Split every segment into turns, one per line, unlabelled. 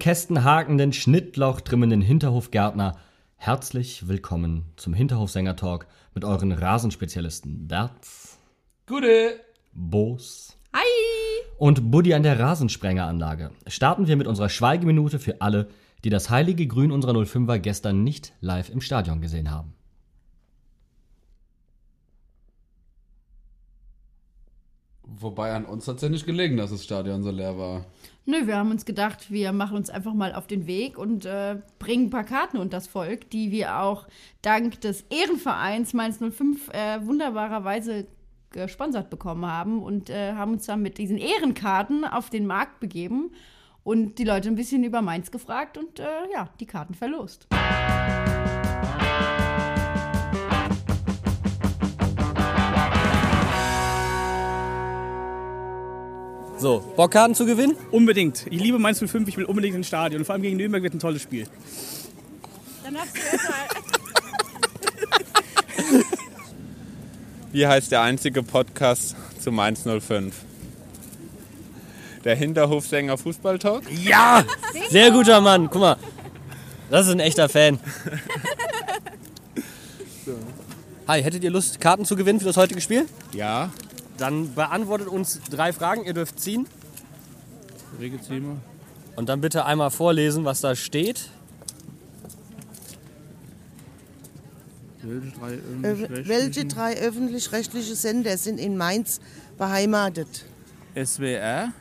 Blumenkästen hakenden, Schnittlauch trimmenden Hinterhofgärtner. Herzlich willkommen zum Hinterhofsänger-Talk mit euren Rasenspezialisten Berz,
Gute.
Boos
Hi!
und Buddy an der Rasensprengeranlage. Starten wir mit unserer Schweigeminute für alle, die das heilige Grün unserer 05er gestern nicht live im Stadion gesehen haben.
Wobei an uns hat es ja nicht gelegen, dass das Stadion so leer war.
Nö, wir haben uns gedacht, wir machen uns einfach mal auf den Weg und äh, bringen ein paar Karten unter das Volk, die wir auch dank des Ehrenvereins Mainz 05 äh, wunderbarerweise gesponsert bekommen haben und äh, haben uns dann mit diesen Ehrenkarten auf den Markt begeben und die Leute ein bisschen über Mainz gefragt und äh, ja, die Karten verlost.
So, Bockkarten zu gewinnen?
Unbedingt. Ich liebe Mainz 05, ich will unbedingt ins Stadion. Vor allem gegen Nürnberg wird ein tolles Spiel.
Dann hast du erstmal.
Wie heißt der einzige Podcast zu Mainz 05? Der Hinterhofsänger Fußballtalk?
Ja! Sehr guter Mann, guck mal. Das ist ein echter Fan. Hi, hättet ihr Lust, Karten zu gewinnen für das heutige Spiel?
Ja.
Dann beantwortet uns drei Fragen. Ihr dürft ziehen.
Regelthema.
Und dann bitte einmal vorlesen, was da steht.
Welche drei
Äh, Welche drei öffentlich-rechtliche Sender sind in Mainz beheimatet?
SWR,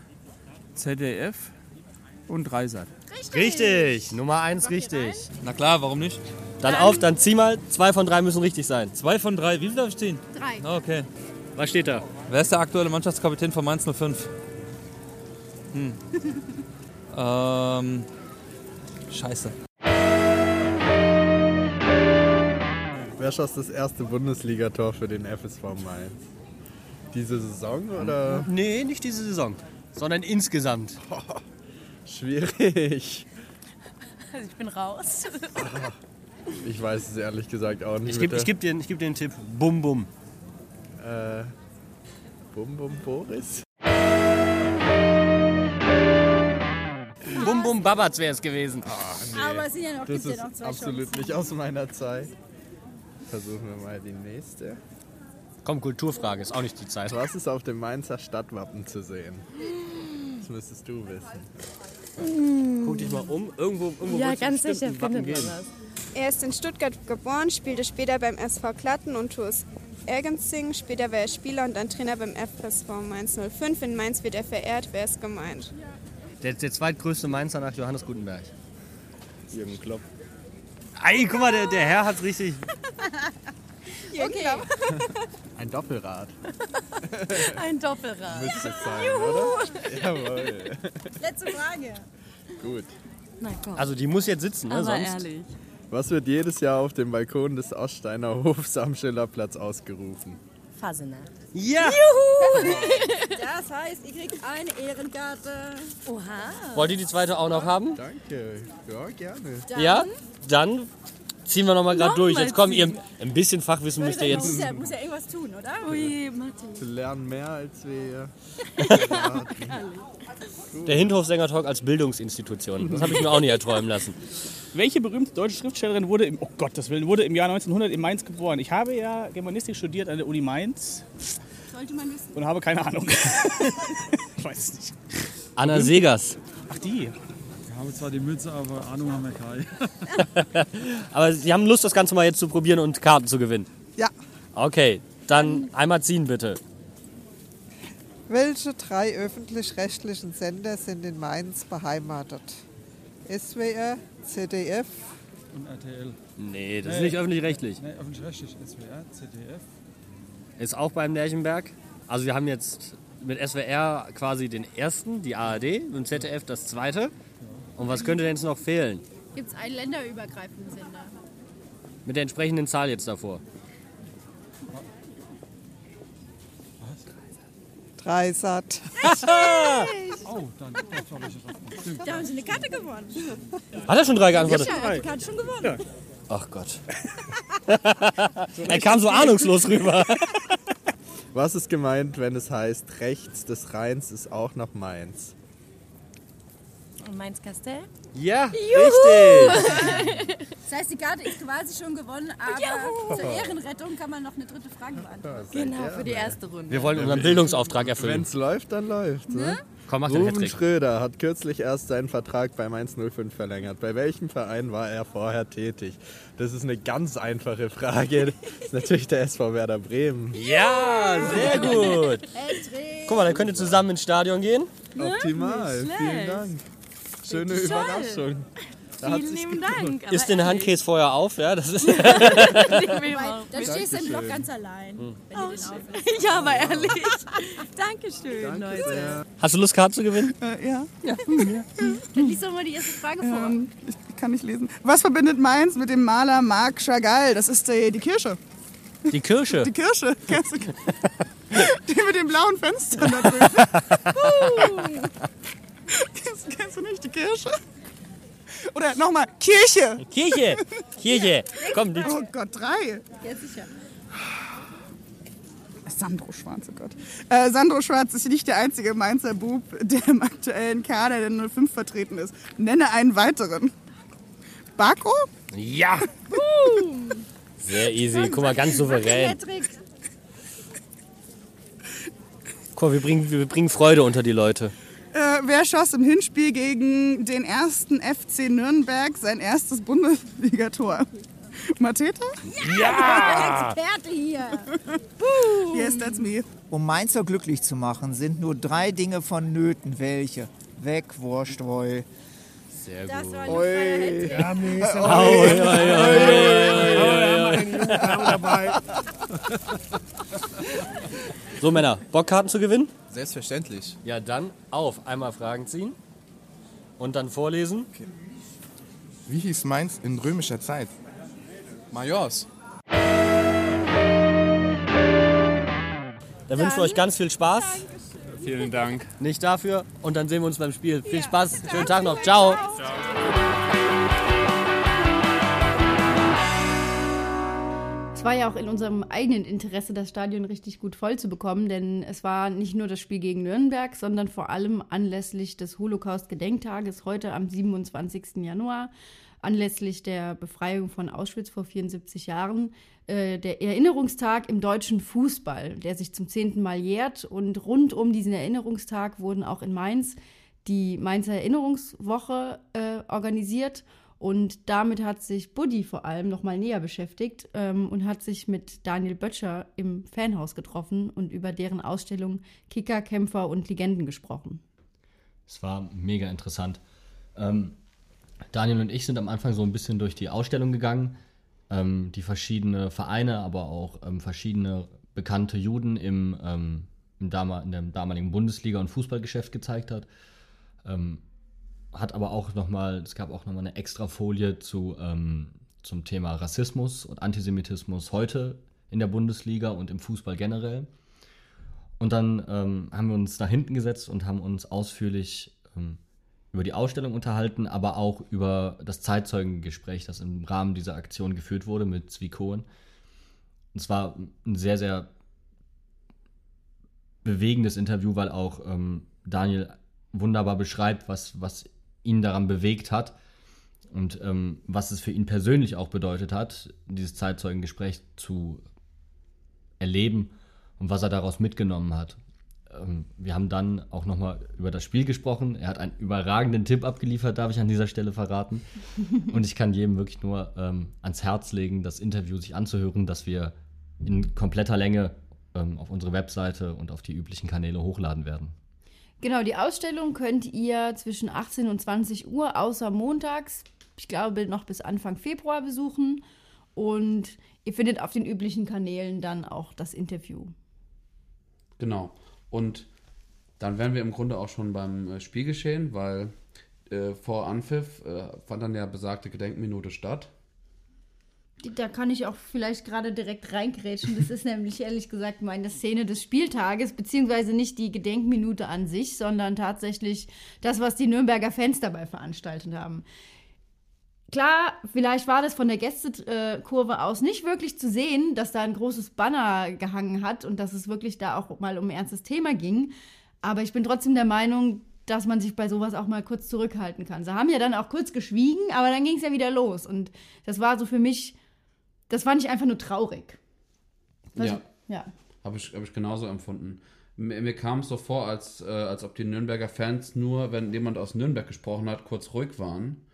ZDF und Dreisat.
Richtig, Nummer eins richtig.
Na klar, warum nicht?
Dann auf, dann zieh mal. Zwei von drei müssen richtig sein.
Zwei von drei. Wie viel darf ich ziehen?
Drei.
Okay.
Was steht da?
Wer ist der aktuelle Mannschaftskapitän von Mainz 05? Hm. ähm. Scheiße.
Wer schoss das erste Bundesligator für den FSV Mainz? Diese Saison oder?
Nee, nicht diese Saison, sondern insgesamt.
Schwierig.
Also ich bin raus.
Ich weiß es ehrlich gesagt auch nicht.
Ich gebe geb dir, ich geb dir einen Tipp. Bum, bum.
Äh, Bum Bum Boris?
Bum, bum, Babatz wäre es gewesen.
Aber es sind ja noch,
Das
gibt's ja
ist
noch zwei
absolut
Chancen.
nicht aus meiner Zeit. Versuchen wir mal die nächste.
Komm, Kulturfrage, ist auch nicht die Zeit.
Was ist auf dem Mainzer Stadtwappen zu sehen? Das müsstest du wissen.
Guck dich mal um. Irgendwo, irgendwo
Ja, ganz sicher findet man was.
Er ist in Stuttgart geboren, spielte später beim SV Klatten und TuS Ergenzing. Später war er Spieler und dann Trainer beim FSV Mainz 05. In Mainz wird er verehrt. Wer ist gemeint?
Der, der zweitgrößte Mainzer nach Johannes Gutenberg.
Jürgen Klopp.
Ey, guck mal, der, der Herr hat's richtig.
Okay.
Ein Doppelrad
Ein Doppelrad.
müsste es sein, oder? Jawohl.
Letzte Frage.
Gut.
Na komm.
Also die muss jetzt sitzen, ne?
aber
Sonst.
ehrlich.
Was wird jedes Jahr auf dem Balkon des Oststeiner Hofs am Schillerplatz ausgerufen?
Fasenacht.
Ja!
Das heißt, ihr kriegt eine Ehrenkarte. Oha.
Wollt ihr die zweite auch noch haben?
Danke. Ja, gerne.
Ja? Dann ziehen wir nochmal gerade
Noch
durch.
mal
Jetzt kommt ihr. Ein bisschen Fachwissen müsst ihr
Muss
jetzt.
ja, muss ja irgendwas tun, oder? Ui, Matti.
Wir lernen mehr als wir.
Der Hinterhofsänger-Talk als Bildungsinstitution. Das habe ich mir auch nie erträumen lassen.
Welche berühmte deutsche Schriftstellerin wurde im, oh Gottes Willen, wurde im Jahr 1900 in Mainz geboren? Ich habe ja Germanistik studiert an der Uni Mainz
Sollte man wissen.
und habe keine Ahnung. ich weiß es nicht.
Anna Segers.
Ach die.
Wir haben zwar die Mütze, aber Ahnung haben wir keine.
Aber Sie haben Lust, das Ganze mal jetzt zu probieren und Karten zu gewinnen.
Ja.
Okay, dann einmal ziehen bitte.
Welche drei öffentlich-rechtlichen Sender sind in Mainz beheimatet? SWR, ZDF,
Und RTL.
Nee, das ist
Nee.
nicht öffentlich-rechtlich.
Ne, öffentlich-rechtlich. SWR, ZDF.
Ist auch beim Lerchenberg. Also wir haben jetzt mit SWR quasi den ersten, die ARD, und ZDF das zweite. Und was könnte denn jetzt noch fehlen?
Gibt es einen länderübergreifenden Sender?
Mit der entsprechenden Zahl jetzt davor.
Dreisat.
Oh, dann.
Da haben sie eine Karte gewonnen.
Hat er schon drei geantwortet?
Ja, hat die Karte schon gewonnen.
Ach Gott. er kam so ahnungslos rüber.
Was ist gemeint, wenn es heißt, rechts des Rheins ist auch noch Mainz?
Und Mainz-Kastell?
Ja,
Juhu!
richtig.
Das heißt, die Karte ist quasi schon gewonnen, aber
Juhu!
zur Ehrenrettung kann man noch eine dritte Frage beantworten.
Genau, für die erste Runde.
Wir wollen unseren Bildungsauftrag erfüllen.
Wenn es läuft, dann läuft. Ne?
Komm, mach den
Ruben. Schröder hat kürzlich erst seinen Vertrag beim 105 verlängert. Bei welchem Verein war er vorher tätig? Das ist eine ganz einfache Frage. Das ist natürlich der SV Werder Bremen.
Ja, sehr gut. Guck mal, dann könnt ihr zusammen ins Stadion gehen.
Optimal, vielen. Dank. Schöne
Toll.
Überraschung. Da
Vielen lieben. Dank.
Isst den Handkäse vorher auf, ja? Das ist
dann stehst du im Block ganz allein,
Hm.
wenn du den auflässt.
ja, aber ehrlich. Dankeschön, Leute.
Hast du Lust, Karten zu gewinnen?
Äh, ja.
Dann lies doch mal die erste Frage vor.
Ähm, ich kann nicht lesen. Was verbindet Mainz mit dem Maler Marc Chagall? Das ist die, die Kirche.
Die Kirsche.
Die Kirche. Kennst du- die mit den blauen Fenstern da drüben. Kennst, du nicht die Kirche? Oder nochmal, Kirche.
Kirche. Kirche. Komm, die
Oh Gott, drei.
Ja, sicher.
Sandro Schwarz, oh Gott. Äh, Sandro Schwarz ist nicht der einzige Mainzer Bub, der im aktuellen Kader der 05 vertreten ist. Nenne einen weiteren. Barco?
Ja. Sehr easy. Guck mal, ganz souverän. Guck mal, wir bringen, wir bringen Freude unter die Leute.
Äh, wer schoss im Hinspiel gegen den ersten FC Nürnberg sein erstes Bundesligator? Mateta?
Ja!
Experte hier.
Yes, that's me.
Um Mainzer glücklich zu machen, sind nur drei Dinge vonnöten. Welche? Weg, Wurst, Roll.
Sehr
Das
gut.
war ein Hattrick.
Ja, nee, ist
Oi, oi, oi, oi, oi, oi, oi. So, Männer, Bock, Karten zu gewinnen?
Selbstverständlich.
Ja, dann auf. Einmal Fragen ziehen. Und dann vorlesen.
Wie hieß Mainz in römischer Zeit? Majors.
Dann wünschen wir euch ganz viel Spaß.
Vielen Dank.
Nicht dafür. Und dann sehen wir uns beim Spiel. Viel Spaß. Schönen Tag noch. Ciao.
Es war ja auch in unserem eigenen Interesse, das Stadion richtig gut voll zu bekommen, denn es war nicht nur das Spiel gegen Nürnberg, sondern vor allem anlässlich des Holocaust-Gedenktages heute am 27. Januar, anlässlich der Befreiung von Auschwitz vor 74 Jahren, äh, der Erinnerungstag im deutschen Fußball, der sich zum zehnten Mal jährt. Und rund um diesen Erinnerungstag wurden auch in Mainz die Mainzer Erinnerungswoche äh, organisiert. Und damit hat sich Buddy vor allem noch mal näher beschäftigt ähm, und hat sich mit Daniel Böttcher im Fanhaus getroffen und über deren Ausstellung Kicker, Kämpfer und Legenden gesprochen.
Es war mega interessant. Ähm, Daniel und ich sind am Anfang so ein bisschen durch die Ausstellung gegangen, ähm, die verschiedene Vereine, aber auch ähm, verschiedene bekannte Juden im, ähm, im in dem damaligen Bundesliga- und Fußballgeschäft gezeigt hat. Ähm, hat aber auch nochmal, es gab auch nochmal eine extra Folie zu, ähm, zum Thema Rassismus und Antisemitismus heute in der Bundesliga und im Fußball generell. Und dann ähm, haben wir uns nach hinten gesetzt und haben uns ausführlich ähm, über die Ausstellung unterhalten, aber auch über das Zeitzeugengespräch, das im Rahmen dieser Aktion geführt wurde mit Zvi Cohen. Und es war ein sehr, sehr bewegendes Interview, weil auch ähm, Daniel wunderbar beschreibt, was, was ihn daran bewegt hat und ähm, was es für ihn persönlich auch bedeutet hat, dieses Zeitzeugengespräch zu erleben und was er daraus mitgenommen hat. Ähm, wir haben dann auch nochmal über das Spiel gesprochen. Er hat einen überragenden Tipp abgeliefert, darf ich an dieser Stelle verraten. Und ich kann jedem wirklich nur ähm, ans Herz legen, das Interview sich anzuhören, das wir in kompletter Länge ähm, auf unsere Webseite und auf die üblichen Kanäle hochladen werden.
Genau, die Ausstellung könnt ihr zwischen 18 und 20 Uhr außer montags, ich glaube noch bis Anfang Februar besuchen. Und ihr findet auf den üblichen Kanälen dann auch das Interview.
Genau. Und dann wären wir im Grunde auch schon beim äh, Spielgeschehen, weil äh, vor Anpfiff äh, fand dann ja besagte Gedenkminute statt.
Da kann ich auch vielleicht gerade direkt reingrätschen. Das ist nämlich ehrlich gesagt meine Szene des Spieltages, beziehungsweise nicht die Gedenkminute an sich, sondern tatsächlich das, was die Nürnberger Fans dabei veranstaltet haben. Klar, vielleicht war das von der Gästekurve aus nicht wirklich zu sehen, dass da ein großes Banner gehangen hat und dass es wirklich da auch mal um ein ernstes Thema ging. Aber ich bin trotzdem der Meinung, dass man sich bei sowas auch mal kurz zurückhalten kann. Sie haben ja dann auch kurz geschwiegen, aber dann ging es ja wieder los. Und das war so für mich, das fand ich einfach nur traurig. Was
Ja.
Ja.
Habe ich, hab ich genauso empfunden. Mir, mir kam es so vor, als, äh, als ob die Nürnberger Fans nur, wenn jemand aus Nürnberg gesprochen hat, kurz ruhig waren.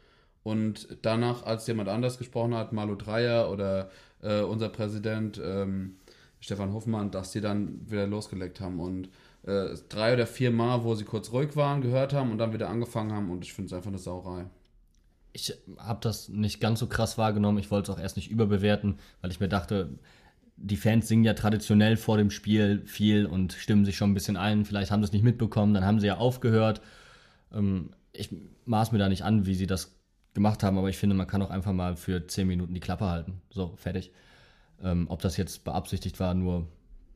Und danach, als jemand anders gesprochen hat, Malu Dreyer oder äh, unser Präsident ähm, Stefan Hofmann, dass die dann wieder losgelegt haben. Und äh, drei oder vier Mal, wo sie kurz ruhig waren, gehört haben und dann wieder angefangen haben. Und ich finde es einfach eine Sauerei.
Ich habe das nicht ganz so krass wahrgenommen. Ich wollte es auch erst nicht überbewerten, weil ich mir dachte, die Fans singen ja traditionell vor dem Spiel viel und stimmen sich schon ein bisschen ein. Vielleicht haben sie es nicht mitbekommen, dann haben sie ja aufgehört. Ähm, ich maß mir da nicht an, wie sie das gemacht haben, aber ich finde, man kann auch einfach mal für 10 Minuten die Klappe halten. So, fertig. Ähm, ob das jetzt beabsichtigt war, nur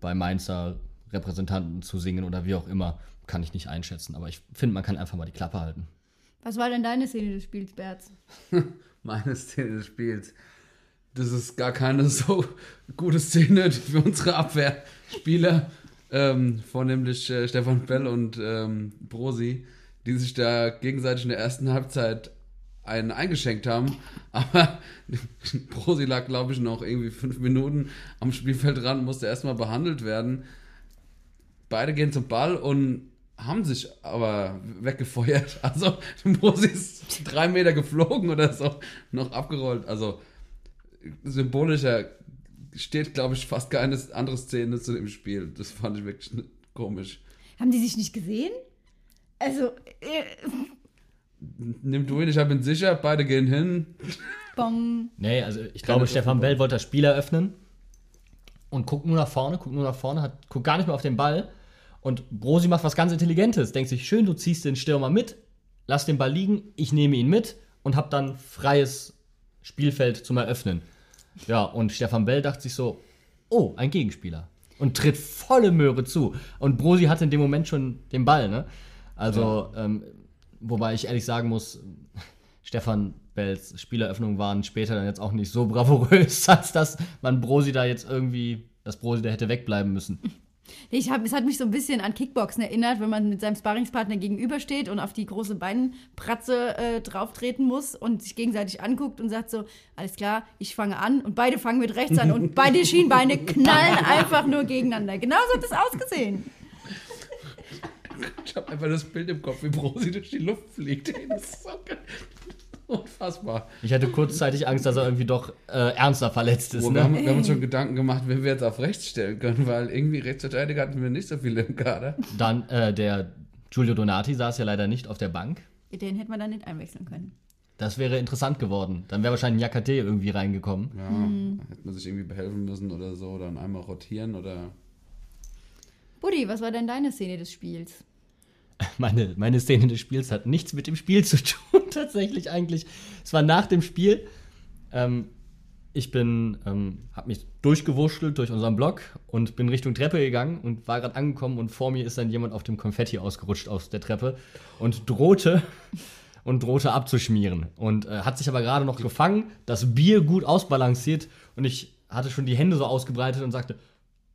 bei Mainzer Repräsentanten zu singen oder wie auch immer, kann ich nicht einschätzen. Aber ich finde, man kann einfach mal die Klappe halten.
Was war denn deine Szene des Spiels, Berz?
Meine Szene des Spiels. Das ist gar keine so gute Szene für unsere Abwehrspieler, ähm, vornehmlich äh, Stefan Bell und ähm, Brosi, die sich da gegenseitig in der ersten Halbzeit einen eingeschenkt haben. Aber Brosi lag, glaube ich, noch irgendwie fünf Minuten am Spielfeldrand, musste erstmal behandelt werden. Beide gehen zum Ball und haben sich aber weggefeuert. Also Brosi ist drei Meter geflogen oder so, noch abgerollt. Also symbolischer steht, glaube ich, fast keine andere Szene zu dem Spiel. Das fand ich wirklich komisch.
Haben die sich nicht gesehen? Also, äh,
Nimm du ihn, ich ihn sicher, beide gehen hin.
bong.
Nee, also ich
Keine
glaube, Stefan. Bell wollte das Spiel eröffnen und guckt nur nach vorne, guckt nur nach vorne, hat, guckt gar nicht mehr auf den Ball. Und Brosi macht was ganz Intelligentes. Denkt sich, schön, du ziehst den Stürmer mit, lass den Ball liegen, ich nehme ihn mit und hab dann freies Spielfeld zum Eröffnen. Ja, und Stefan Bell dachte sich so, oh, ein Gegenspieler. Und tritt volle Möhre zu. Und Brosi hatte in dem Moment schon den Ball, ne? Also, ähm, wobei ich ehrlich sagen muss, Stefan Bells Spieleröffnungen waren später dann jetzt auch nicht so bravourös, als dass man Brosi da jetzt irgendwie, dass Brosi da hätte wegbleiben müssen.
Ich hab, es hat mich so ein bisschen an Kickboxen erinnert, wenn man mit seinem Sparringspartner gegenübersteht und auf die große Beinpratze äh, drauftreten muss und sich gegenseitig anguckt und sagt so, alles klar, ich fange an und beide fangen mit rechts an und beide Schienbeine knallen einfach nur gegeneinander. Genauso hat es ausgesehen.
Ich habe einfach das Bild im Kopf, wie Brosi durch die Luft fliegt. Das ist so geil. Unfassbar.
Ich hatte kurzzeitig Angst, dass er irgendwie doch äh, ernster verletzt ist.
Wo
Ne?
wir, haben, wir haben uns schon Gedanken gemacht, wen wir jetzt auf rechts stellen können, weil irgendwie Rechtsverteidiger hatten wir nicht so viele im Kader.
Dann äh, der Giulio Donati saß ja leider nicht auf der Bank.
Den hätte man dann nicht einwechseln können.
Das wäre interessant geworden. Dann wäre wahrscheinlich Jakate irgendwie reingekommen.
Ja,
Hm.
hätte man sich irgendwie behelfen müssen oder so, dann einmal rotieren oder.
Buddy, was war denn deine Szene des Spiels?
Meine, meine Szene des Spiels hat nichts mit dem Spiel zu tun, tatsächlich eigentlich. Es war nach dem Spiel. Ähm, ich bin, ähm, habe mich durchgewurschtelt durch unseren Block und bin Richtung Treppe gegangen und war gerade angekommen und vor mir ist dann jemand auf dem Konfetti ausgerutscht aus der Treppe und drohte und drohte abzuschmieren und äh, hat sich aber gerade noch gefangen, das Bier gut ausbalanciert und ich hatte schon die Hände so ausgebreitet und sagte,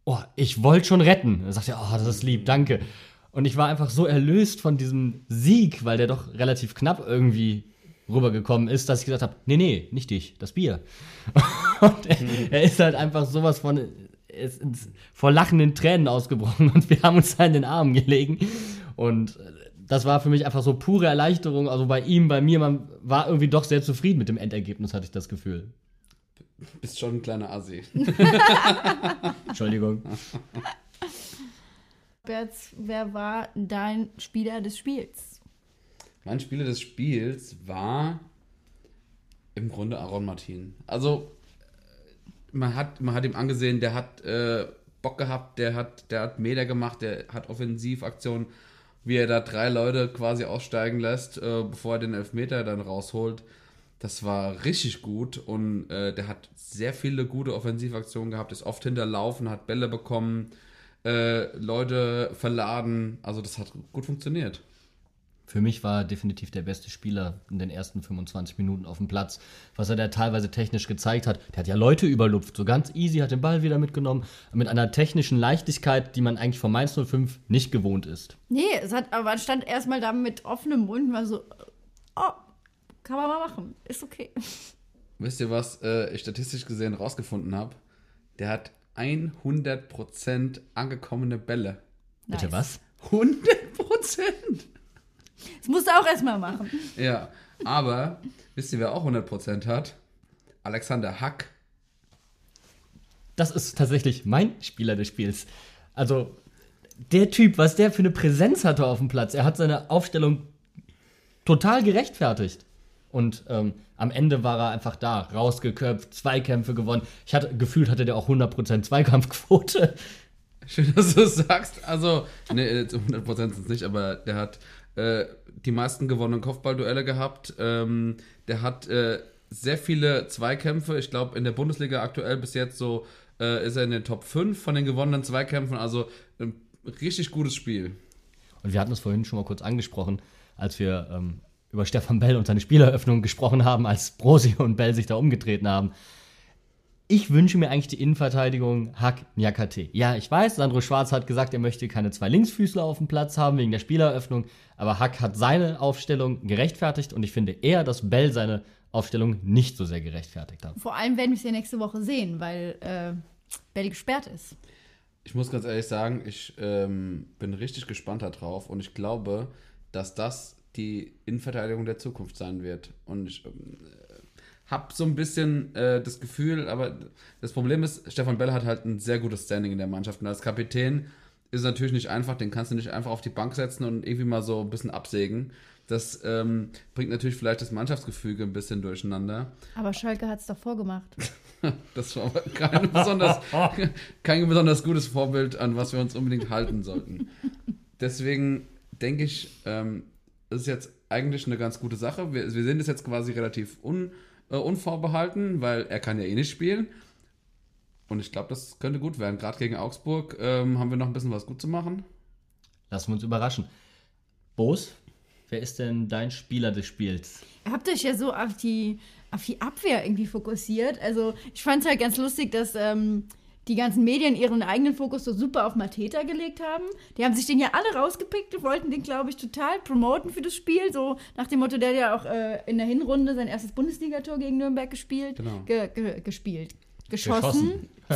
oh, ich wollte schon retten. Er sagte, oh, das ist lieb, danke. Und ich war einfach so erlöst von diesem Sieg, weil der doch relativ knapp irgendwie rübergekommen ist, dass ich gesagt habe, nee, nee, nicht dich, das Bier. Und er, er ist halt einfach sowas von ist ins, vor lachenden Tränen ausgebrochen und wir haben uns da in den Armen gelegen. Und das war für mich einfach so pure Erleichterung. Also bei ihm, bei mir, man war irgendwie doch sehr zufrieden mit dem Endergebnis, hatte ich das Gefühl.
Bist schon ein kleiner Assi.
Entschuldigung.
Berz, wer war dein Spieler des Spiels?
Mein Spieler des Spiels war im Grunde Aaron Martin. Also, äh, man hat, man hat ihm angesehen, der hat äh, Bock gehabt, der hat, der hat Meter gemacht, der hat Offensivaktionen, wie er da drei Leute quasi aussteigen lässt, äh, bevor er den Elfmeter dann rausholt. Das war richtig gut und äh, der hat sehr viele gute Offensivaktionen gehabt, ist oft hinterlaufen, hat Bälle bekommen, äh, Leute verladen. Also das hat gut funktioniert.
Für mich war er definitiv der beste Spieler in den ersten 25 Minuten auf dem Platz. Was er da teilweise technisch gezeigt hat, der hat ja Leute überlupft, so ganz easy, hat den Ball wieder mitgenommen, mit einer technischen Leichtigkeit, die man eigentlich von Mainz 05 nicht gewohnt ist.
Nee, es hat, aber man stand erstmal da mit offenem Mund und war so, oh, kann man mal machen, ist okay.
Wisst ihr, was äh, ich statistisch gesehen rausgefunden habe? Der hat 100% angekommene Bälle.
Bitte was?
100%!
Das musst du auch erstmal machen.
Ja, aber wisst ihr, wer auch 100% hat? Alexander Hack.
Das ist tatsächlich mein Spieler des Spiels. Also, der Typ, was der für eine Präsenz hatte auf dem Platz, er hat seine Aufstellung total gerechtfertigt. Und ähm, am Ende war er einfach da, rausgeköpft, Zweikämpfe gewonnen. Ich hatte gefühlt hatte der auch 100% Zweikampfquote.
Schön, dass du es sagst. Also, nee, 100% sind es nicht, aber der hat äh, die meisten gewonnenen Kopfballduelle gehabt. Ähm, der hat äh, sehr viele Zweikämpfe. Ich glaube, in der Bundesliga aktuell bis jetzt so äh, ist er in den Top 5 von den gewonnenen Zweikämpfen. Also, ein richtig gutes Spiel.
Und wir hatten es vorhin schon mal kurz angesprochen, als wir ähm, über Stefan Bell und seine Spieleröffnung gesprochen haben, als Brosi und Bell sich da umgetreten haben. Ich wünsche mir eigentlich die Innenverteidigung Hack Nyakate. Ja, ich weiß, Sandro Schwarz hat gesagt, er möchte keine zwei Linksfüßler auf dem Platz haben wegen der Spieleröffnung, aber Hack hat seine Aufstellung gerechtfertigt und ich finde eher, dass Bell seine Aufstellung nicht so sehr gerechtfertigt hat.
Vor allem werden wir es ja nächste Woche sehen, weil äh, Bell gesperrt ist.
Ich muss ganz ehrlich sagen, ich ähm, bin richtig gespannt darauf und ich glaube, dass das die Innenverteidigung der Zukunft sein wird. Und ich ähm, habe so ein bisschen äh, das Gefühl, aber das Problem ist, Stefan Bell hat halt ein sehr gutes Standing in der Mannschaft. Und als Kapitän ist es natürlich nicht einfach, den kannst du nicht einfach auf die Bank setzen und irgendwie mal so ein bisschen absägen. Das ähm, bringt natürlich vielleicht das Mannschaftsgefüge ein bisschen durcheinander.
Aber Schalke hat es doch vorgemacht.
das war aber kein besonders, kein besonders gutes Vorbild, an was wir uns unbedingt halten sollten. Deswegen denke ich, ähm, das ist jetzt eigentlich eine ganz gute Sache. Wir, wir sehen das jetzt quasi relativ un, äh, unvorbehalten, weil er kann ja eh nicht spielen. Und ich glaube, das könnte gut werden. Gerade gegen Augsburg ähm, haben wir noch ein bisschen was gut zu machen.
Lassen wir uns überraschen. Bos, wer ist denn dein Spieler des Spiels?
Ihr habt euch ja so auf die, auf die Abwehr irgendwie fokussiert. Also ich fand es halt ganz lustig, dass ähm, die ganzen Medien ihren eigenen Fokus so super auf Mateta gelegt haben. Die haben sich den ja alle rausgepickt und wollten den, glaube ich, total promoten für das Spiel. So nach dem Motto, der hat ja auch äh, in der Hinrunde sein erstes Bundesligator gegen Nürnberg gespielt.
Genau.
Ge ge gespielt. Geschossen.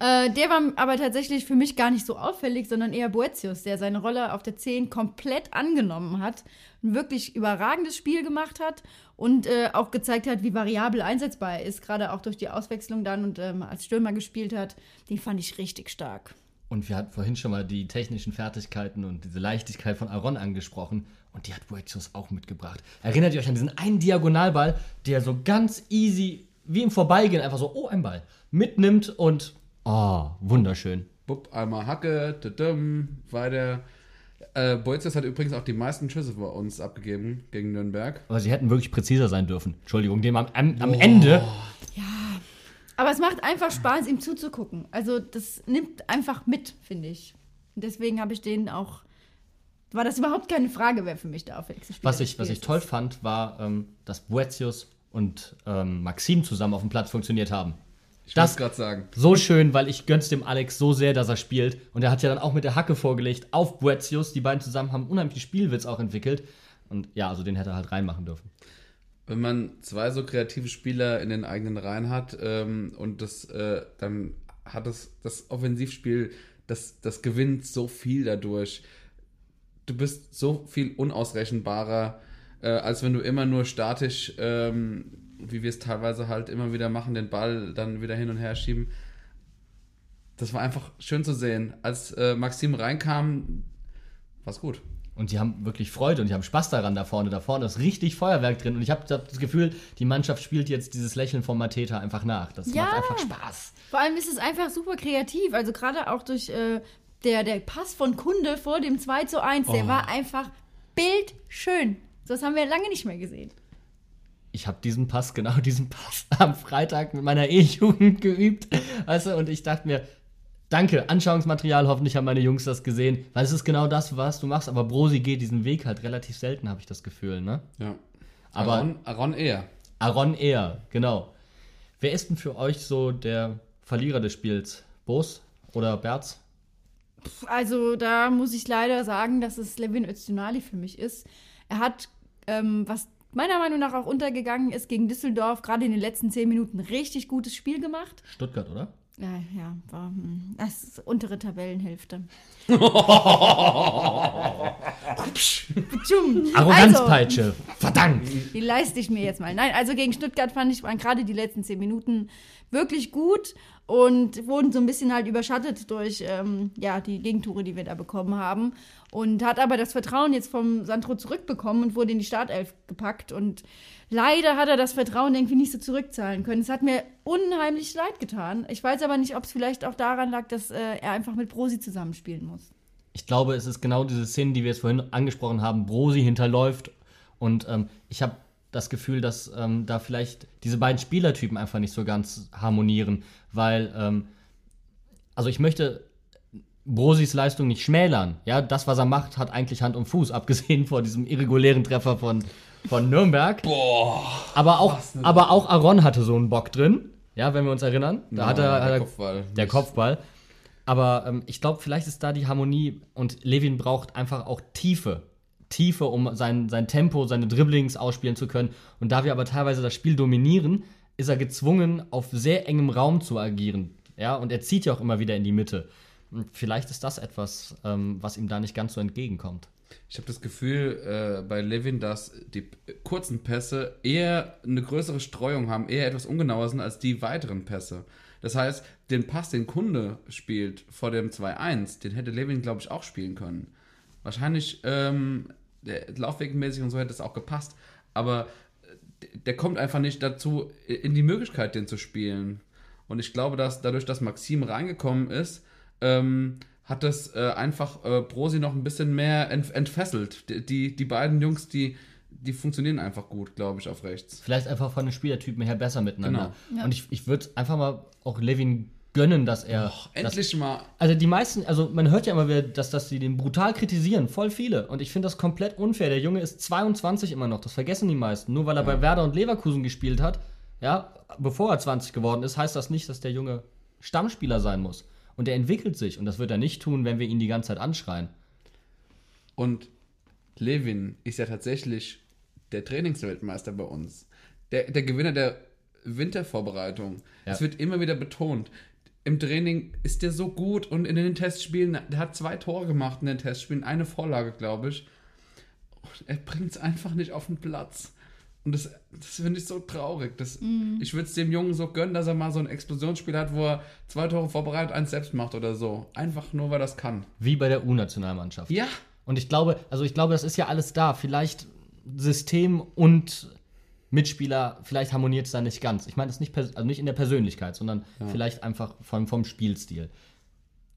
äh, der war aber tatsächlich für mich gar nicht so auffällig, sondern eher Boetius, der seine Rolle auf der 10 komplett angenommen hat, ein wirklich überragendes Spiel gemacht hat und äh, auch gezeigt hat, wie variabel einsetzbar er ist, gerade auch durch die Auswechslung dann und ähm, als Stürmer gespielt hat. Den fand ich richtig stark.
Und wir hatten vorhin schon mal die technischen Fertigkeiten und diese Leichtigkeit von Aaron angesprochen. Und die hat Boetius auch mitgebracht. Erinnert ihr euch an diesen einen Diagonalball, der so ganz easy, wie im Vorbeigehen, einfach so, oh, ein Ball, mitnimmt und, oh, wunderschön.
Bupp, einmal Hacke, tadam, weiter. Äh, Boetius hat übrigens auch die meisten Schüsse bei uns abgegeben gegen Nürnberg.
Aber sie hätten wirklich präziser sein dürfen. Entschuldigung, dem am, am, am Ende.
Aber es macht einfach Spaß, ihm zuzugucken. Also das nimmt einfach mit, finde ich. Und deswegen habe ich den auch. War das überhaupt keine Frage, wer für mich auffälligste Spieler
Was ich, was ich toll fand, war, ähm, dass Boetius und ähm, Maxim zusammen auf dem Platz funktioniert haben.
Ich wollte gerade sagen.
So schön, weil ich gönn's dem Alex so sehr, dass er spielt. Und er hat ja dann auch mit der Hacke vorgelegt auf Boetius. Die beiden zusammen haben unheimlich viel Spielwitz auch entwickelt. Und ja, also den hätte er halt reinmachen dürfen.
Wenn man zwei so kreative Spieler in den eigenen Reihen hat ähm, und das äh, dann hat das, das Offensivspiel, das, das gewinnt so viel dadurch. Du bist so viel unausrechenbarer, äh, als wenn du immer nur statisch, ähm, wie wir es teilweise halt immer wieder machen, den Ball dann wieder hin und her schieben. Das war einfach schön zu sehen. Als äh, Maxim reinkam, war's gut.
Und die haben wirklich Freude und die haben Spaß daran da vorne. Da vorne ist richtig Feuerwerk drin. Und ich habe das Gefühl, die Mannschaft spielt jetzt dieses Lächeln von Mateta einfach nach. Das
Ja.
macht einfach Spaß.
Vor allem ist es einfach super kreativ. Also gerade auch durch äh, der, der Pass von Kunde vor dem 2 zu 1, der
Oh.
war einfach bildschön. So was haben wir lange nicht mehr gesehen.
Ich habe diesen Pass, genau diesen Pass am Freitag mit meiner E-Jugend geübt. Weißt du, und ich dachte mir, Danke, Anschauungsmaterial. Hoffentlich haben meine Jungs das gesehen, weil es ist genau das, was du machst. Aber Brosi geht diesen Weg halt relativ selten, habe ich das Gefühl, ne?
Ja.
Aber
Aaron, Aaron eher.
Aaron eher, genau. Wer ist denn für euch so der Verlierer des Spiels? Bos oder Berz?
Also da muss ich leider sagen, dass es Levin Öztunali für mich ist. Er hat, ähm, was meiner Meinung nach auch untergegangen ist, gegen Düsseldorf gerade in den letzten zehn Minuten richtig gutes Spiel gemacht.
Stuttgart, oder?
Ja, ja, war, hm, das ist untere Tabellenhälfte.
Arroganzpeitsche. Verdammt.
Die leiste ich mir jetzt mal. Nein, also gegen Stuttgart fand ich, waren gerade die letzten zehn Minuten wirklich gut und wurden so ein bisschen halt überschattet durch ähm, ja, die Gegentore, die wir da bekommen haben. Und hat aber das Vertrauen jetzt vom Sandro zurückbekommen und wurde in die Startelf gepackt. Und leider hat er das Vertrauen irgendwie nicht so zurückzahlen können. Es hat mir unheimlich leid getan. Ich weiß aber nicht, ob es vielleicht auch daran lag, dass äh, er einfach mit Brosi zusammenspielen muss.
Ich glaube, es ist genau diese Szene, die wir jetzt vorhin angesprochen haben. Brosi hinterläuft und ähm, ich habe das Gefühl, dass ähm, da vielleicht diese beiden Spielertypen einfach nicht so ganz harmonieren, weil ähm, also ich möchte Brosis Leistung nicht schmälern. Ja, das, was er macht, hat eigentlich Hand und Fuß, abgesehen von diesem irregulären Treffer von, von Nürnberg.
Boah.
Aber auch, aber auch Aaron hatte so einen Bock drin. Ja, wenn wir uns erinnern. Da
Ja,
hat er,
der
er
Kopfball.
Der Kopfball. Aber ähm, ich glaube, vielleicht ist da die Harmonie und Levin braucht einfach auch Tiefe. Tiefe, um sein, sein Tempo, seine Dribblings ausspielen zu können. Und da wir aber teilweise das Spiel dominieren, ist er gezwungen, auf sehr engem Raum zu agieren. Ja, und er zieht ja auch immer wieder in die Mitte. Vielleicht ist das etwas, ähm, was ihm da nicht ganz so entgegenkommt.
Ich habe das Gefühl äh, bei Levin, dass die kurzen Pässe eher eine größere Streuung haben, eher etwas ungenauer sind als die weiteren Pässe. Das heißt, den Pass, den Kunde spielt vor dem 2-1, den hätte Levin, glaube ich, auch spielen können. Wahrscheinlich ähm, laufwegmäßig und so hätte es auch gepasst. Aber äh, der kommt einfach nicht dazu, in die Möglichkeit, den zu spielen. Und ich glaube, dass dadurch, dass Maxim reingekommen ist, ähm, hat das äh, einfach äh, Brosi noch ein bisschen mehr ent entfesselt. Die, die, die beiden Jungs, die, die funktionieren einfach gut, glaube ich, auf rechts.
Vielleicht einfach von den Spielertypen her besser miteinander.
Genau. Ja.
Und ich, ich würde einfach mal auch Levin gönnen, dass er.
endlich
dass,
mal.
Also die meisten, also man hört ja immer wieder, dass, dass sie den brutal kritisieren, voll viele. Und ich finde das komplett unfair. Der Junge ist 22 immer noch, das vergessen die meisten. Nur weil er bei Werder und Leverkusen gespielt hat, ja, bevor er 20 geworden ist, heißt das nicht, dass der Junge Stammspieler sein muss. Und er entwickelt sich und das wird er nicht tun, wenn wir ihn die ganze Zeit anschreien.
Und Levin ist ja tatsächlich der Trainingsweltmeister bei uns. Der, der Gewinner der Wintervorbereitung.
Ja.
Es wird immer wieder betont. Im Training ist der so gut und in den Testspielen, der hat zwei Tore gemacht in den Testspielen, eine Vorlage, glaube ich. Und er bringt es einfach nicht auf den Platz. Und das, das finde ich so traurig. Das,
Mhm.
Ich würde es dem Jungen so gönnen, dass er mal so ein Explosionsspiel hat, wo er zwei Tore vorbereitet, eins selbst macht oder so. Einfach nur, weil er das kann.
Wie bei der U-Nationalmannschaft.
Ja.
Und ich glaube, also ich glaube, das ist ja alles da. Vielleicht System und Mitspieler, vielleicht harmoniert es da nicht ganz. Ich meine, das nicht, also nicht in der Persönlichkeit, sondern
Ja.
vielleicht einfach vom, vom Spielstil.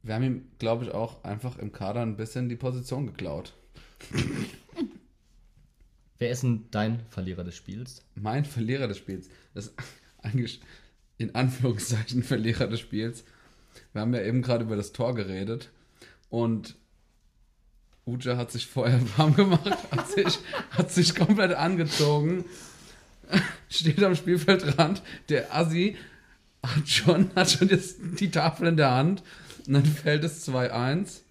Wir haben ihm, glaube ich, auch einfach im Kader ein bisschen die Position geklaut.
Wer ist denn dein Verlierer des Spiels?
Mein Verlierer des Spiels. Das ist eigentlich in Anführungszeichen Verlierer des Spiels. Wir haben ja eben gerade über das Tor geredet und Uja hat sich vorher warm gemacht, hat sich, hat sich komplett angezogen, steht am Spielfeldrand. Der Assi hat schon, hat schon jetzt die Tafel in der Hand und dann fällt es 2-1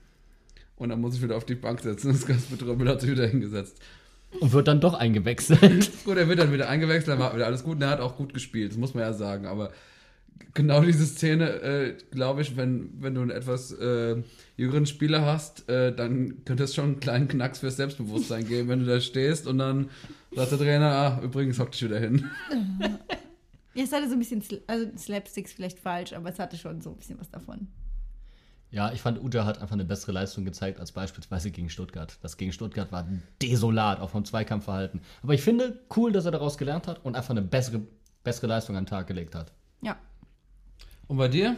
und dann muss ich wieder auf die Bank setzen. Das ganze Betrümmel hat sich wieder hingesetzt.
Und wird dann doch eingewechselt.
Gut, er wird dann wieder eingewechselt, dann war wieder alles gut und er hat auch gut gespielt, das muss man ja sagen. Aber genau diese Szene, äh, glaube ich, wenn, wenn du einen etwas äh, jüngeren Spieler hast, äh, dann könnte es schon einen kleinen Knacks fürs Selbstbewusstsein geben, wenn du da stehst und dann sagt der Trainer, ah, übrigens hock dich wieder hin.
Ja, es hatte so ein bisschen, Sl also Slapsticks vielleicht falsch, aber es hatte schon so ein bisschen was davon.
Ja, ich fand, Uja hat einfach eine bessere Leistung gezeigt als beispielsweise gegen Stuttgart. Das gegen Stuttgart war desolat, auch vom Zweikampfverhalten. Aber ich finde cool, dass er daraus gelernt hat und einfach eine bessere, bessere Leistung an den Tag gelegt hat.
Ja.
Und bei dir?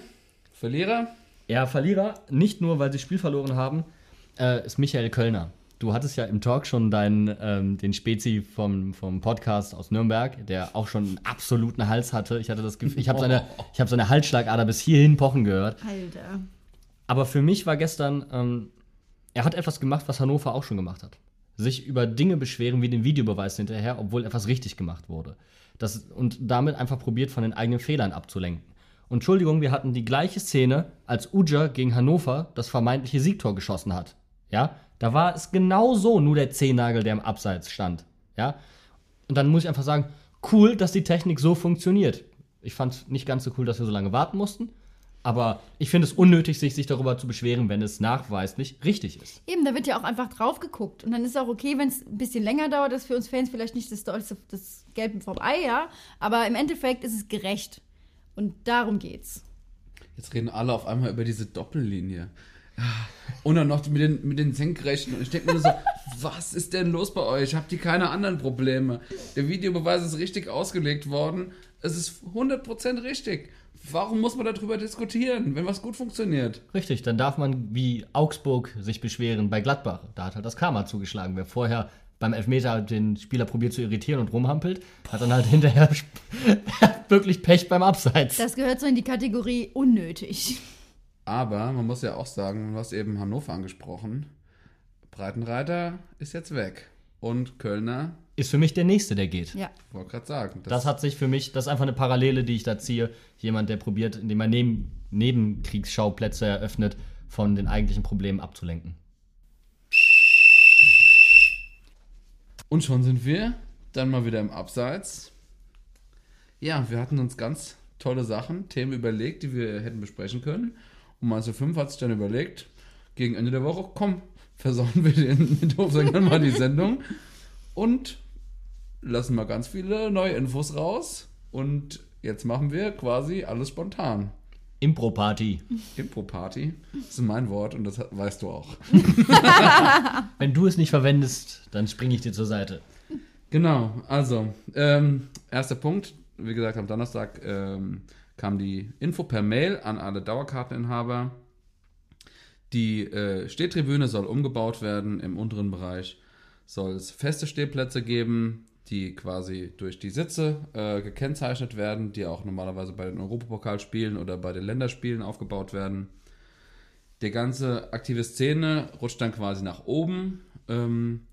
Verlierer?
Ja, Verlierer, nicht nur, weil sie das Spiel verloren haben, äh, ist Michael Kölner. Du hattest ja im Talk schon deinen, ähm, den Spezi vom, vom Podcast aus Nürnberg, der auch schon einen absoluten Hals hatte. Ich hatte das Gefühl, ich habe seine, ich hab seine Halsschlagader bis hierhin pochen gehört.
Alter.
Aber für mich war gestern, ähm, er hat etwas gemacht, was Hannover auch schon gemacht hat. Sich über Dinge beschweren wie den Videobeweis hinterher, obwohl etwas richtig gemacht wurde. Das, und damit einfach probiert, von den eigenen Fehlern abzulenken. Und Entschuldigung, wir hatten die gleiche Szene, als Uja gegen Hannover das vermeintliche Siegtor geschossen hat. Ja, da war es genau so, nur der Zehennagel, der im Abseits stand. Ja, und dann muss ich einfach sagen, cool, dass die Technik so funktioniert. Ich fand nicht ganz so cool, dass wir so lange warten mussten. Aber ich finde es unnötig, sich, sich darüber zu beschweren, wenn es nachweislich richtig ist.
Eben, da wird ja auch einfach drauf geguckt. Und dann ist es auch okay, wenn es ein bisschen länger dauert. Das ist für uns Fans vielleicht nicht das, das, das Gelbe vom Ei, ja. Aber im Endeffekt ist es gerecht. Und darum geht's.
Jetzt reden alle auf einmal über diese Doppellinie. Und dann noch mit den, mit den Senkrechten. Und ich denke mir so, was ist denn los bei euch? Habt ihr keine anderen Probleme? Der Videobeweis ist richtig ausgelegt worden. Es ist 100% richtig. Warum muss man darüber diskutieren, wenn was gut funktioniert?
Richtig, dann darf man wie Augsburg sich beschweren bei Gladbach. Da hat halt das Karma zugeschlagen. Wer vorher beim Elfmeter den Spieler probiert zu irritieren und rumhampelt, hat dann halt hinterher wirklich Pech beim Abseits.
Das gehört so in die Kategorie unnötig.
Aber man muss ja auch sagen, du hast eben Hannover angesprochen. Breitenreiter ist jetzt weg. Und Kölner
ist für mich der nächste, der geht.
Ja.
Wollte gerade sagen.
Das, das, hat sich für mich, das ist einfach eine Parallele, die ich da ziehe. Jemand, der probiert, indem er neben, Nebenkriegsschauplätze eröffnet, von den eigentlichen Problemen abzulenken.
Und schon sind wir dann mal wieder im Abseits. Ja, wir hatten uns ganz tolle Sachen, Themen überlegt, die wir hätten besprechen können. Und Meister 5 hat sich dann überlegt, gegen Ende der Woche, komm, versauen wir den mit Hofsängern mal die Sendung und lassen mal ganz viele neue Infos raus. Und jetzt machen wir quasi alles spontan.
Impro-Party.
Impro-Party. Das ist mein Wort und das weißt du auch.
Wenn du es nicht verwendest, dann springe ich dir zur Seite.
Genau, also, ähm, erster Punkt. Wie gesagt, am Donnerstag ähm, kam die Info per Mail an alle Dauerkarteninhaber. Die äh, Stehtribüne soll umgebaut werden. Im unteren Bereich soll es feste Stehplätze geben, die quasi durch die Sitze äh, gekennzeichnet werden, die auch normalerweise bei den Europapokalspielen oder bei den Länderspielen aufgebaut werden. Die ganze aktive Szene rutscht dann quasi nach oben ähm,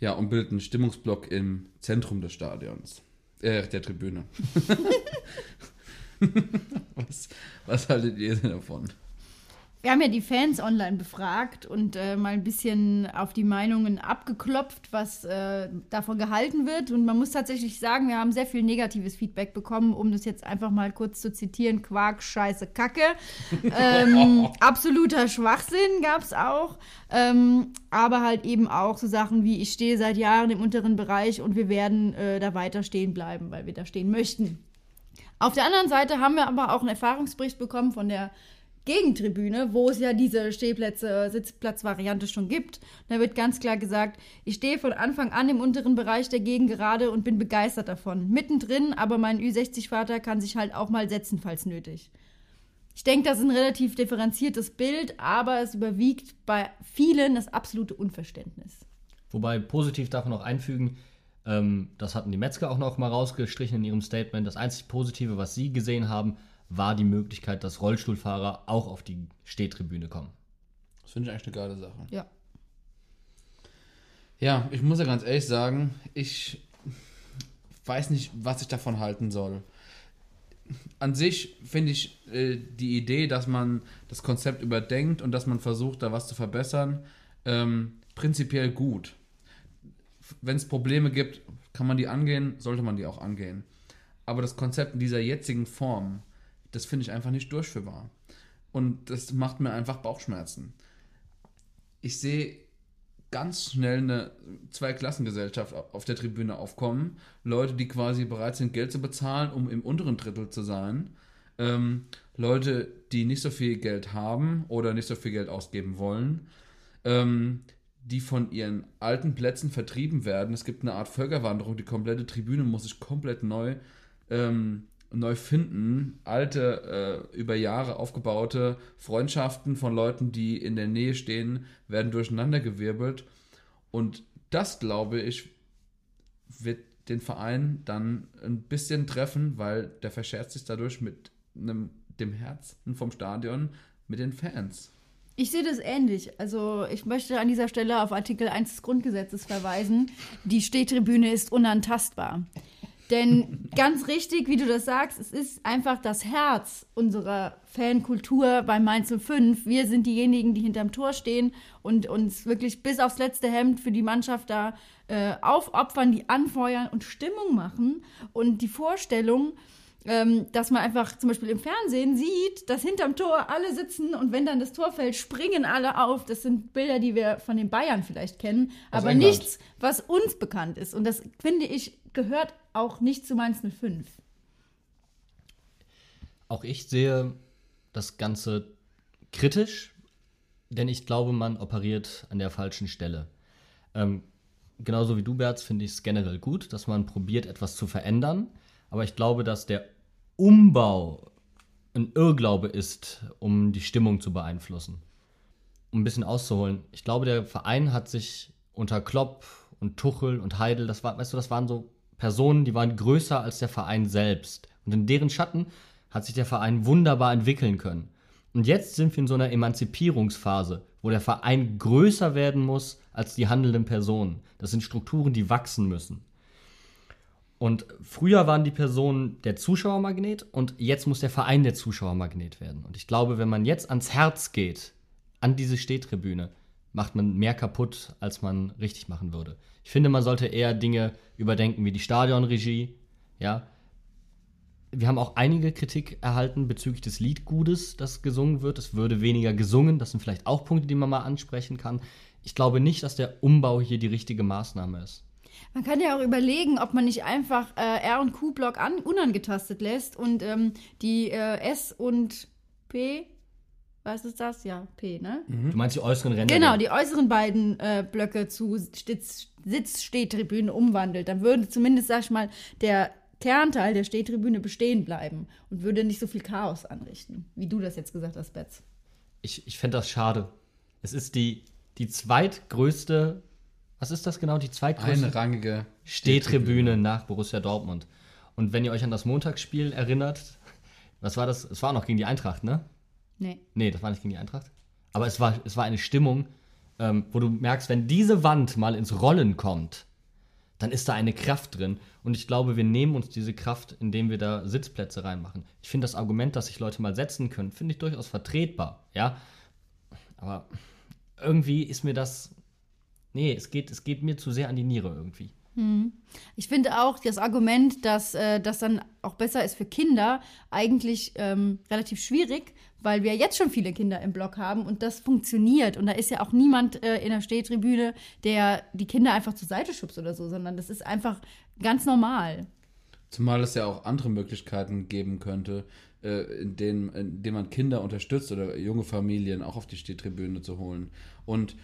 ja, und bildet einen Stimmungsblock im Zentrum des Stadions. Äh, der Tribüne. was, was haltet ihr denn davon?
Wir haben ja die Fans online befragt und äh, mal ein bisschen auf die Meinungen abgeklopft, was äh, davon gehalten wird. Und man muss tatsächlich sagen, wir haben sehr viel negatives Feedback bekommen, um das jetzt einfach mal kurz zu zitieren. Quark, Scheiße, Kacke. ähm, absoluter Schwachsinn gab es auch. Ähm, aber halt eben auch so Sachen wie, ich stehe seit Jahren im unteren Bereich und wir werden äh, da weiter stehen bleiben, weil wir da stehen möchten. Auf der anderen Seite haben wir aber auch einen Erfahrungsbericht bekommen von der Gegentribüne, wo es ja diese Stehplätze, Sitzplatzvariante schon gibt. Da wird ganz klar gesagt, ich stehe von Anfang an im unteren Bereich der Gegengerade und bin begeistert davon. Mittendrin, aber mein Ü60-Vater kann sich halt auch mal setzen, falls nötig. Ich denke, das ist ein relativ differenziertes Bild, aber es überwiegt bei vielen das absolute Unverständnis.
Wobei positiv darf man noch einfügen, ähm, das hatten die Metzger auch noch mal rausgestrichen in ihrem Statement. Das einzig Positive, was sie gesehen haben, war die Möglichkeit, dass Rollstuhlfahrer auch auf die Stehtribüne kommen.
Das finde ich eigentlich eine geile Sache.
Ja.
Ja, ich muss ja ganz ehrlich sagen, ich weiß nicht, was ich davon halten soll. An sich finde ich äh, die Idee, dass man das Konzept überdenkt und dass man versucht, da was zu verbessern, ähm, prinzipiell gut. Wenn es Probleme gibt, kann man die angehen, sollte man die auch angehen. Aber das Konzept in dieser jetzigen Form, das finde ich einfach nicht durchführbar. Und das macht mir einfach Bauchschmerzen. Ich sehe ganz schnell eine Zweiklassengesellschaft auf der Tribüne aufkommen. Leute, die quasi bereit sind, Geld zu bezahlen, um im unteren Drittel zu sein. Ähm, Leute, die nicht so viel Geld haben oder nicht so viel Geld ausgeben wollen. Ähm, die von ihren alten Plätzen vertrieben werden. Es gibt eine Art Völkerwanderung. Die komplette Tribüne muss sich komplett neu ähm, neu finden. Alte, äh, über Jahre aufgebaute Freundschaften von Leuten, die in der Nähe stehen, werden durcheinandergewirbelt. Und das, glaube ich, wird den Verein dann ein bisschen treffen, weil der verscherzt sich dadurch mit einem, dem Herzen vom Stadion, mit den Fans.
Ich sehe das ähnlich. Also ich möchte an dieser Stelle auf Artikel 1 des Grundgesetzes verweisen. Die Stehtribüne ist unantastbar. Denn ganz richtig, wie du das sagst, es ist einfach das Herz unserer Fankultur bei Mainz 05. Wir sind diejenigen, die hinterm Tor stehen und uns wirklich bis aufs letzte Hemd für die Mannschaft da äh, aufopfern, die anfeuern und Stimmung machen. Und die Vorstellung, ähm, dass man einfach zum Beispiel im Fernsehen sieht, dass hinterm Tor alle sitzen und wenn dann das Tor fällt, springen alle auf. Das sind Bilder, die wir von den Bayern vielleicht kennen,
Aus
aber
England.
nichts, was uns bekannt ist. Und das finde ich gehört auch nicht zu Mainz 05.
Auch ich sehe das Ganze kritisch, denn ich glaube, man operiert an der falschen Stelle. Ähm, genauso wie du, Berz, finde ich es generell gut, dass man probiert, etwas zu verändern. Aber ich glaube, dass der Umbau ein Irrglaube ist, um die Stimmung zu beeinflussen. Um ein bisschen auszuholen. Ich glaube, der Verein hat sich unter Klopp und Tuchel und Heidel, das war, weißt du, das waren so Personen, die waren größer als der Verein selbst. Und in deren Schatten hat sich der Verein wunderbar entwickeln können. Und jetzt sind wir in so einer Emanzipierungsphase, wo der Verein größer werden muss als die handelnden Personen. Das sind Strukturen, die wachsen müssen. Und früher waren die Personen der Zuschauermagnet und jetzt muss der Verein der Zuschauermagnet werden. Und ich glaube, wenn man jetzt ans Herz geht, an diese Stehtribüne, macht man mehr kaputt, als man richtig machen würde. Ich finde, man sollte eher Dinge überdenken wie die Stadionregie, ja. Wir haben auch einige Kritik erhalten bezüglich des Liedgutes, das gesungen wird. Es würde weniger gesungen. Das sind vielleicht auch Punkte, die man mal ansprechen kann. Ich glaube nicht, dass der Umbau hier die richtige Maßnahme ist.
Man kann ja auch überlegen, ob man nicht einfach äh, R und Q-Block an, unangetastet lässt und ähm, die äh, S und P, was ist das? Ja, P, ne?
Du meinst die äußeren Ränder?
Genau, die äußeren beiden äh, Blöcke zu Sitz- Sitzstehtribünen umwandelt. Dann würde zumindest, sag ich mal, der Kernteil der Stehtribüne bestehen bleiben und würde nicht so viel Chaos anrichten, wie du das jetzt gesagt hast, Betz.
Ich, ich fände das schade. Es ist die, die zweitgrößte, was ist das genau? Die zweitgrößte
Einrangige
Stehtribüne nach Borussia Dortmund. Und wenn ihr euch an das Montagsspiel erinnert, was war das? Es war noch gegen die Eintracht, ne?
Nee.
Nee, das war nicht gegen die Eintracht. Aber es war, es war eine Stimmung, ähm, wo du merkst, wenn diese Wand mal ins Rollen kommt, dann ist da eine Kraft drin. Und ich glaube, wir nehmen uns diese Kraft, indem wir da Sitzplätze reinmachen. Ich finde das Argument, dass sich Leute mal setzen können, finde ich durchaus vertretbar, ja. Aber irgendwie ist mir das. Nee, es geht, es geht mir zu sehr an die Niere irgendwie.
Hm. Ich finde auch das Argument, dass äh, das dann auch besser ist für Kinder, eigentlich ähm, relativ schwierig, weil wir jetzt schon viele Kinder im Block haben und das funktioniert. Und da ist ja auch niemand äh, in der Stehtribüne, der die Kinder einfach zur Seite schubst oder so, sondern das ist einfach ganz normal.
Zumal es ja auch andere Möglichkeiten geben könnte, äh, in denen, in denen man Kinder unterstützt oder junge Familien auch auf die Stehtribüne zu holen. Und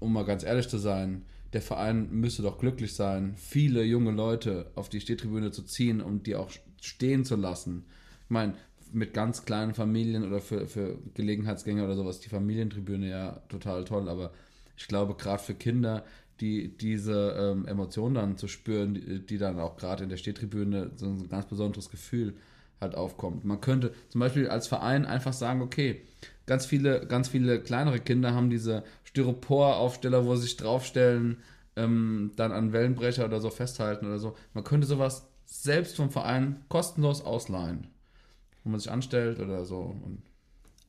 um mal ganz ehrlich zu sein, der Verein müsste doch glücklich sein, viele junge Leute auf die Stehtribüne zu ziehen und die auch stehen zu lassen. Ich meine, mit ganz kleinen Familien oder für, für Gelegenheitsgänger oder sowas, die Familientribüne ja total toll, aber ich glaube, gerade für Kinder, die diese ähm, Emotionen dann zu spüren, die, die dann auch gerade in der Stehtribüne so ein ganz besonderes Gefühl halt aufkommt. Man könnte zum Beispiel als Verein einfach sagen, okay, ganz viele, ganz viele kleinere Kinder haben diese Styropor-Aufsteller, wo sie sich draufstellen, ähm, dann an Wellenbrecher oder so festhalten oder so. Man könnte sowas selbst vom Verein kostenlos ausleihen, wo man sich anstellt oder so. Und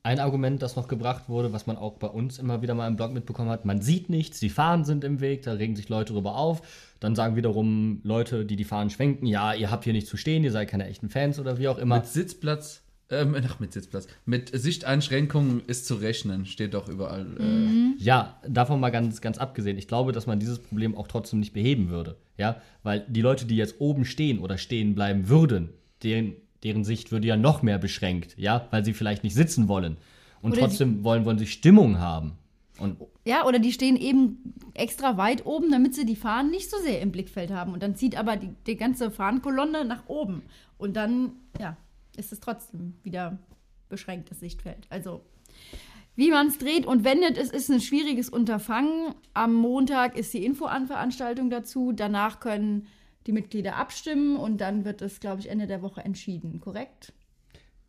Ein Argument, das noch gebracht wurde, was man auch bei uns immer wieder mal im Blog mitbekommen hat, man sieht nichts, die Fahnen sind im Weg, da regen sich Leute drüber auf. Dann sagen wiederum Leute, die die Fahnen schwenken, ja, ihr habt hier nicht zu stehen, ihr seid keine echten Fans oder wie auch immer.
Mit Sitzplatz, ähm, ach, mit Sitzplatz, mit Sichteinschränkungen ist zu rechnen, steht doch überall. Äh,
Ja, davon mal ganz, ganz abgesehen. Ich glaube, dass man dieses Problem auch trotzdem nicht beheben würde. Ja, weil die Leute, die jetzt oben stehen oder stehen bleiben würden, deren, deren Sicht würde ja noch mehr beschränkt. Ja, weil sie vielleicht nicht sitzen wollen. Und
Oder
trotzdem wollen, wollen sie Stimmung haben. Und
Ja, oder die stehen eben extra weit oben, damit sie die Fahnen nicht so sehr im Blickfeld haben. Und dann zieht aber die, die ganze Fahnenkolonne nach oben. Und dann, ja, ist es trotzdem wieder beschränktes Sichtfeld. Also, wie man es dreht und wendet, es ist ein schwieriges Unterfangen. Am Montag ist die Infoanveranstaltung dazu. Danach können die Mitglieder abstimmen und dann wird es, glaube ich, Ende der Woche entschieden, korrekt?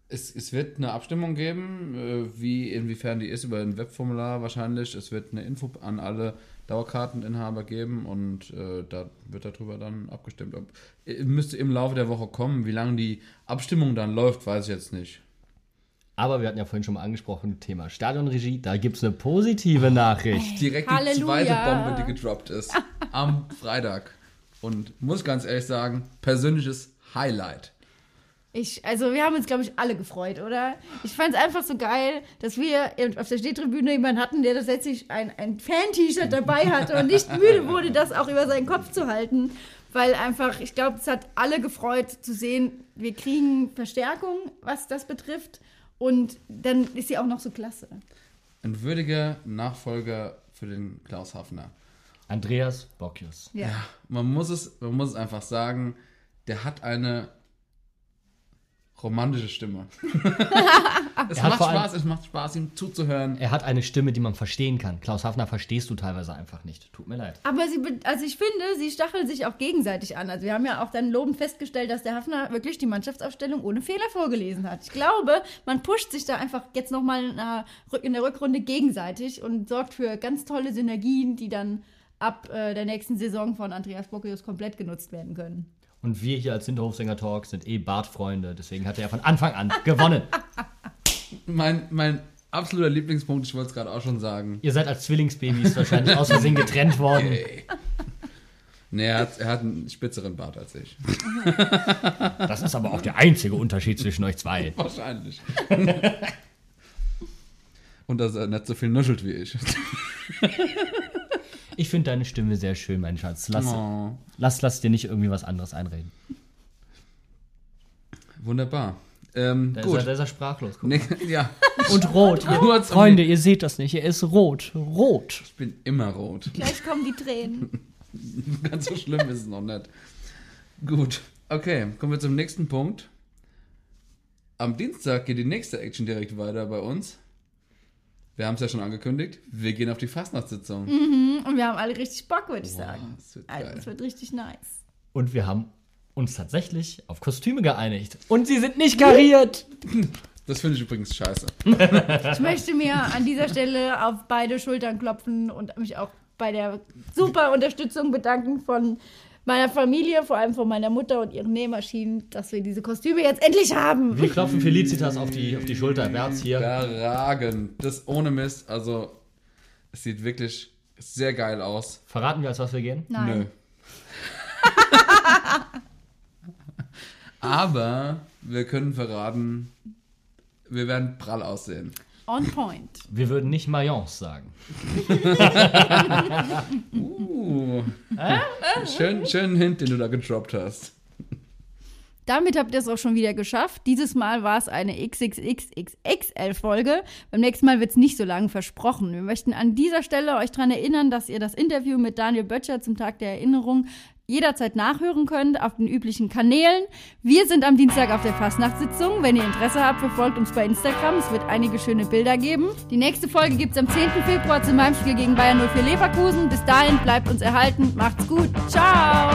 Es, es wird eine Abstimmung geben, äh, wie inwiefern die ist, über ein Webformular wahrscheinlich. Es wird eine Info an alle Dauerkarteninhaber geben und äh, da wird darüber dann abgestimmt. Ob, äh, müsste im Laufe der Woche kommen. Wie lange die Abstimmung dann läuft, weiß ich jetzt nicht.
Aber wir hatten ja vorhin schon mal angesprochen, Thema Stadionregie, da gibt es eine positive Nachricht.
Direkt
Halleluja.
die zweite Bombe, die gedroppt ist. am Freitag. Und muss ganz ehrlich sagen, persönliches Highlight.
Ich, also wir haben uns, glaube ich, alle gefreut, oder? Ich fand es einfach so geil, dass wir auf der Stehtribüne jemanden hatten, der tatsächlich ein, ein Fan-T-Shirt dabei hatte und nicht müde wurde, das auch über seinen Kopf zu halten. Weil einfach, ich glaube, es hat alle gefreut zu sehen, wir kriegen Verstärkung, was das betrifft. Und dann ist sie auch noch so klasse.
Ein würdiger Nachfolger für den Klaus Hafner.
Andreas Bockius.
Ja.
Man muss es, man muss es einfach sagen, der hat eine romantische Stimme. es macht Spaß, es macht Spaß, ihm zuzuhören.
Er hat eine Stimme, die man verstehen kann. Klaus Hafner verstehst du teilweise einfach nicht. Tut mir leid.
Aber sie, also ich finde, sie stacheln sich auch gegenseitig an. Also wir haben ja auch dann lobend festgestellt, dass der Hafner wirklich die Mannschaftsaufstellung ohne Fehler vorgelesen hat. Ich glaube, man pusht sich da einfach jetzt nochmal in, in der Rückrunde gegenseitig und sorgt für ganz tolle Synergien, die dann ab äh, der nächsten Saison von Andreas Bockius komplett genutzt werden können.
Und wir hier als Hinterhofsänger Talk sind eh Bartfreunde. Deswegen hat er von Anfang an gewonnen.
Mein, mein absoluter Lieblingspunkt, ich wollte es gerade auch schon sagen.
Ihr seid als Zwillingsbabys wahrscheinlich aus Versehen getrennt worden.
Nee, er hat, er hat einen spitzeren Bart als ich.
Das ist aber auch der einzige Unterschied zwischen euch zwei.
Wahrscheinlich. Und dass er nicht so viel nuschelt wie ich.
Ich finde deine Stimme sehr schön, mein Schatz. Lass,
Oh.
lass, lass dir nicht irgendwie was anderes einreden.
Wunderbar. Ähm,
Da,
gut.
Ist er, da ist er sprachlos. Guck
Nee,
mal.
ja.
Und rot. Ihr, Freunde, ihr seht das nicht. Er ist rot. Rot.
Ich bin immer rot.
Gleich kommen die Tränen.
Ganz so schlimm ist es noch nicht. Gut. Okay, kommen wir zum nächsten Punkt. Am Dienstag geht die nächste Action direkt weiter bei uns. Wir haben es ja schon angekündigt. Wir gehen auf die Fastnachtssitzung.
Mhm. Und wir haben alle richtig Bock, würde ich sagen.
das wird
also es wird richtig nice.
Und wir haben uns tatsächlich auf Kostüme geeinigt. Und sie sind nicht kariert.
Das finde ich übrigens scheiße.
Ich möchte mir an dieser Stelle auf beide Schultern klopfen und mich auch bei der super Unterstützung bedanken von meiner Familie, vor allem von meiner Mutter und ihren Nähmaschinen, dass wir diese Kostüme jetzt endlich haben.
Wir klopfen Felicitas auf die, auf die Schulter. Wärts hier.
Überragend. Das ohne Mist. Also, es sieht wirklich sehr geil aus.
Verraten wir, als was wir gehen?
Nein.
Nö. Aber wir können verraten, wir werden prall aussehen.
On point.
Wir würden nicht Mayence sagen.
Uh. Schön, schönen Hint, den du da gedroppt hast.
Damit habt ihr es auch schon wieder geschafft. Dieses Mal war es eine XXXXL-Folge. Beim nächsten Mal wird es nicht so lang versprochen. Wir möchten an dieser Stelle euch daran erinnern, dass ihr das Interview mit Daniel Böttcher zum Tag der Erinnerung jederzeit nachhören könnt auf den üblichen Kanälen. Wir sind am Dienstag auf der Fastnachtssitzung. Wenn ihr Interesse habt, verfolgt uns bei Instagram. Es wird einige schöne Bilder geben. Die nächste Folge gibt es am 10. Februar zum Heimspiel gegen Bayern 04 Leverkusen. Bis dahin bleibt uns erhalten. Macht's gut. Ciao.